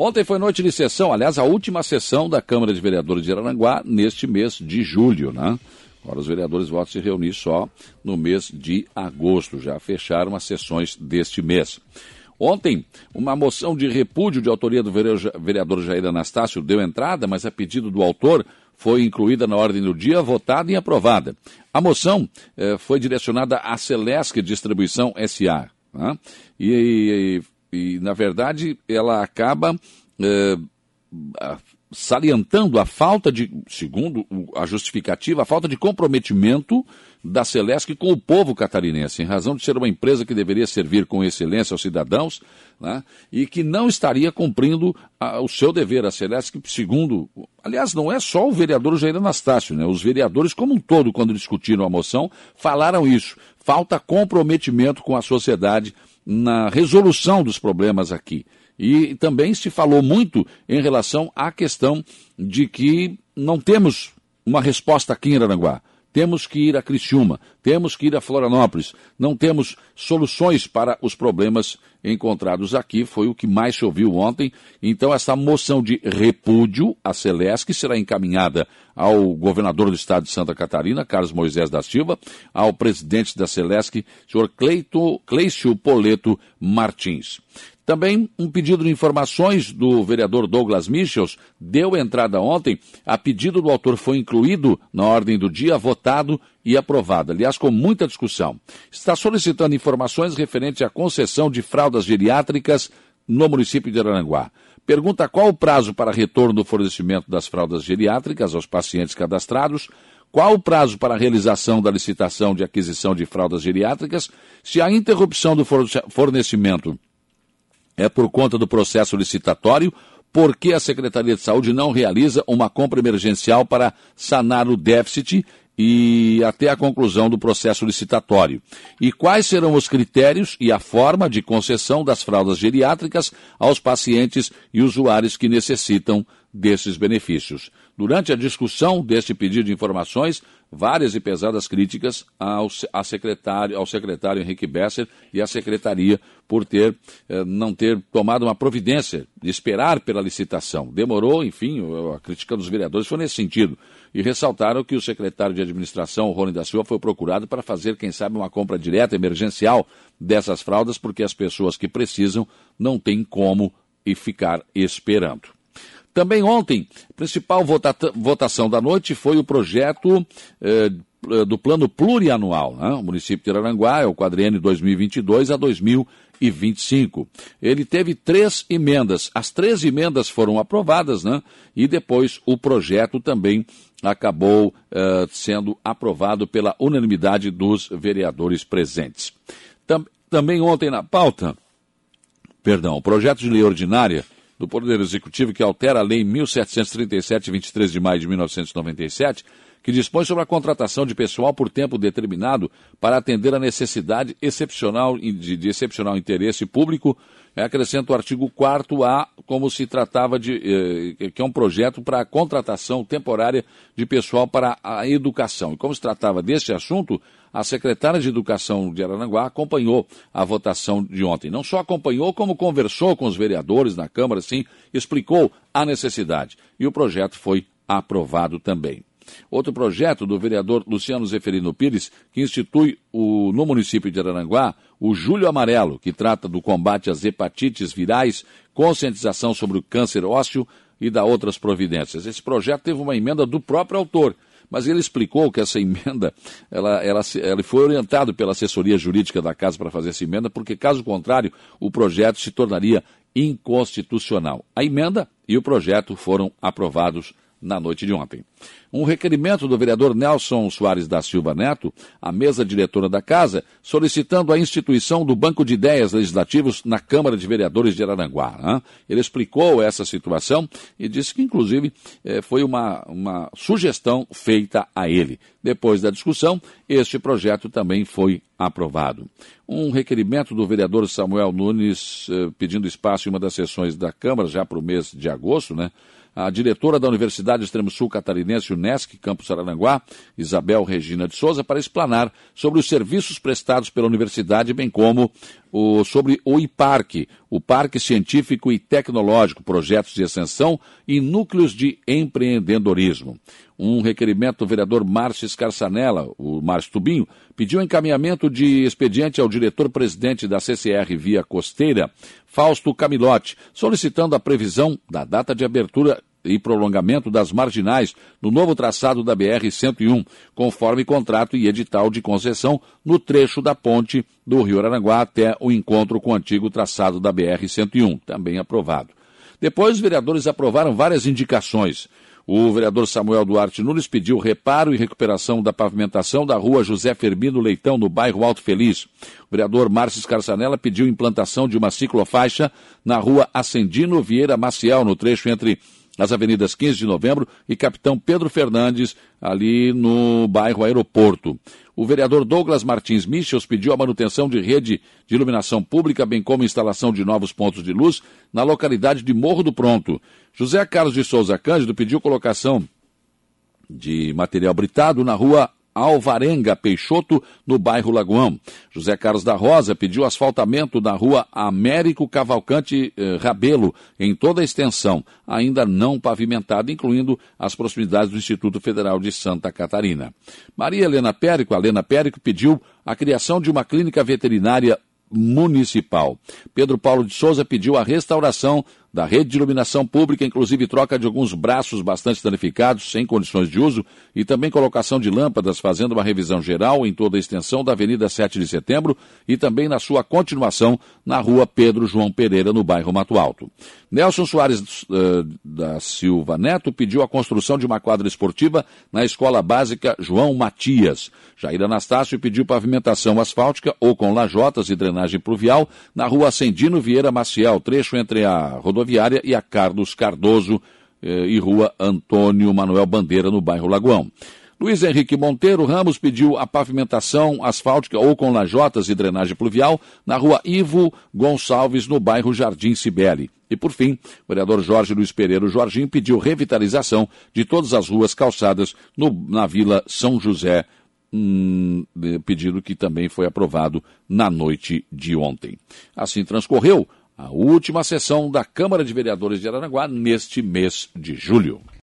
Ontem foi noite de sessão, aliás, a última sessão da Câmara de Vereadores de Araranguá neste mês de julho, né? Agora os vereadores a se reunir só no mês de agosto, já fecharam as sessões deste mês. Ontem, uma moção de repúdio de autoria do vereador Jair Anastácio deu entrada, mas a pedido do autor foi incluída na ordem do dia, votada e aprovada. A moção eh, foi direcionada à Celesc Distribuição SA. Né? E, e, e, na verdade, ela acaba eh, salientando a falta de, segundo a justificativa, a falta de comprometimento da Celesc com o povo catarinense, em razão de ser uma empresa que deveria servir com excelência aos cidadãos né, e que não estaria cumprindo a, o seu dever. A Celesc, segundo. Aliás, não é só o vereador Jair Anastácio, né, os vereadores, como um todo, quando discutiram a moção, falaram isso. Falta comprometimento com a sociedade na resolução dos problemas aqui. E também se falou muito em relação à questão de que não temos uma resposta aqui em Aranguá. Temos que ir a Criciúma, temos que ir a Florianópolis. Não temos soluções para os problemas encontrados aqui, foi o que mais se ouviu ontem. Então, essa moção de repúdio à Celesc será encaminhada ao governador do estado de Santa Catarina, Carlos Moisés da Silva, ao presidente da Celesc, senhor Cleito, Cleicio Poleto Martins. Também um pedido de informações do vereador Douglas Michels deu entrada ontem. A pedido do autor foi incluído na ordem do dia, votado e aprovado. Aliás, com muita discussão. Está solicitando informações referentes à concessão de fraldas geriátricas no município de Aranguá. Pergunta qual o prazo para retorno do fornecimento das fraldas geriátricas aos pacientes cadastrados, qual o prazo para a realização da licitação de aquisição de fraldas geriátricas, se a interrupção do fornecimento é por conta do processo licitatório, porque a Secretaria de Saúde não realiza uma compra emergencial para sanar o déficit e até a conclusão do processo licitatório. E quais serão os critérios e a forma de concessão das fraldas geriátricas aos pacientes e usuários que necessitam desses benefícios. Durante a discussão deste pedido de informações, várias e pesadas críticas ao, secretário, ao secretário Henrique Besser e à secretaria por ter, eh, não ter tomado uma providência de esperar pela licitação. Demorou, enfim, a crítica dos vereadores foi nesse sentido. E ressaltaram que o secretário de administração, Rony da Silva, foi procurado para fazer, quem sabe, uma compra direta, emergencial dessas fraldas, porque as pessoas que precisam não têm como e ficar esperando. Também ontem, a principal vota votação da noite foi o projeto eh, do plano plurianual. Né? O município de Aranguá é o quadriênio 2022 a 2025. Ele teve três emendas. As três emendas foram aprovadas, né? E depois o projeto também acabou eh, sendo aprovado pela unanimidade dos vereadores presentes. Tam também ontem na pauta, perdão, o projeto de lei ordinária do Poder Executivo que altera a Lei 1737, 23 de maio de 1997, que dispõe sobre a contratação de pessoal por tempo determinado para atender a necessidade excepcional de, de excepcional interesse público. É, acrescenta o artigo 4 A, como se tratava de. Eh, que é um projeto para a contratação temporária de pessoal para a educação. E como se tratava desse assunto, a secretária de Educação de Araranguá acompanhou a votação de ontem. Não só acompanhou, como conversou com os vereadores na Câmara, sim, explicou a necessidade. E o projeto foi aprovado também. Outro projeto do vereador Luciano Zeferino Pires, que institui o, no município de Araranguá o Julho Amarelo, que trata do combate às hepatites virais, conscientização sobre o câncer ósseo e da outras providências. Esse projeto teve uma emenda do próprio autor, mas ele explicou que essa emenda, ela, ela, ela foi orientado pela assessoria jurídica da casa para fazer essa emenda, porque caso contrário, o projeto se tornaria inconstitucional. A emenda e o projeto foram aprovados na noite de ontem. Um requerimento do vereador Nelson Soares da Silva Neto à mesa diretora da Casa, solicitando a instituição do Banco de Ideias Legislativos na Câmara de Vereadores de Araranguá. Né? Ele explicou essa situação e disse que, inclusive, eh, foi uma, uma sugestão feita a ele. Depois da discussão, este projeto também foi aprovado. Um requerimento do vereador Samuel Nunes eh, pedindo espaço em uma das sessões da Câmara já para o mês de agosto, né? A diretora da Universidade Extremo Sul Catarinense, UNESCO, Campus Araranguá, Isabel Regina de Souza, para explanar sobre os serviços prestados pela universidade, bem como o, sobre o IPARC, o Parque Científico e Tecnológico, projetos de extensão e núcleos de empreendedorismo. Um requerimento do vereador Márcio Scarsanella, o Márcio Tubinho, pediu encaminhamento de expediente ao diretor-presidente da CCR Via Costeira, Fausto Camilotti, solicitando a previsão da data de abertura e prolongamento das marginais no novo traçado da BR-101, conforme contrato e edital de concessão no trecho da ponte do Rio Aranguá até o encontro com o antigo traçado da BR-101, também aprovado. Depois, os vereadores aprovaram várias indicações. O vereador Samuel Duarte Nunes pediu reparo e recuperação da pavimentação da rua José Firmino Leitão, no bairro Alto Feliz. O vereador Márcio Scarsanella pediu implantação de uma ciclofaixa na rua Ascendino Vieira Maciel, no trecho entre nas avenidas 15 de novembro e Capitão Pedro Fernandes, ali no bairro Aeroporto. O vereador Douglas Martins Michels pediu a manutenção de rede de iluminação pública, bem como instalação de novos pontos de luz na localidade de Morro do Pronto. José Carlos de Souza Cândido pediu colocação de material britado na rua Alvarenga Peixoto, no bairro Lagoão. José Carlos da Rosa pediu asfaltamento na rua Américo Cavalcante eh, Rabelo, em toda a extensão, ainda não pavimentada, incluindo as proximidades do Instituto Federal de Santa Catarina. Maria Helena Périco, a Helena Périco, pediu a criação de uma clínica veterinária municipal. Pedro Paulo de Souza pediu a restauração da rede de iluminação pública, inclusive troca de alguns braços bastante danificados, sem condições de uso, e também colocação de lâmpadas, fazendo uma revisão geral em toda a extensão da Avenida 7 de Setembro e também na sua continuação na Rua Pedro João Pereira, no bairro Mato Alto. Nelson Soares uh, da Silva Neto pediu a construção de uma quadra esportiva na Escola Básica João Matias. Jair Anastácio pediu pavimentação asfáltica ou com lajotas e drenagem pluvial na Rua Ascendino Vieira Maciel, trecho entre a rodovia Rodoviária e a Carlos Cardoso eh, e Rua Antônio Manuel Bandeira, no bairro Lagoão. Luiz Henrique Monteiro Ramos pediu a pavimentação asfáltica ou com lajotas e drenagem pluvial na rua Ivo Gonçalves, no bairro Jardim Cibele. E, por fim, o vereador Jorge Luiz Pereira Jorginho pediu revitalização de todas as ruas calçadas no, na Vila São José, um pedido que também foi aprovado na noite de ontem. Assim transcorreu a última sessão da Câmara de Vereadores de Aranaguá neste mês de julho.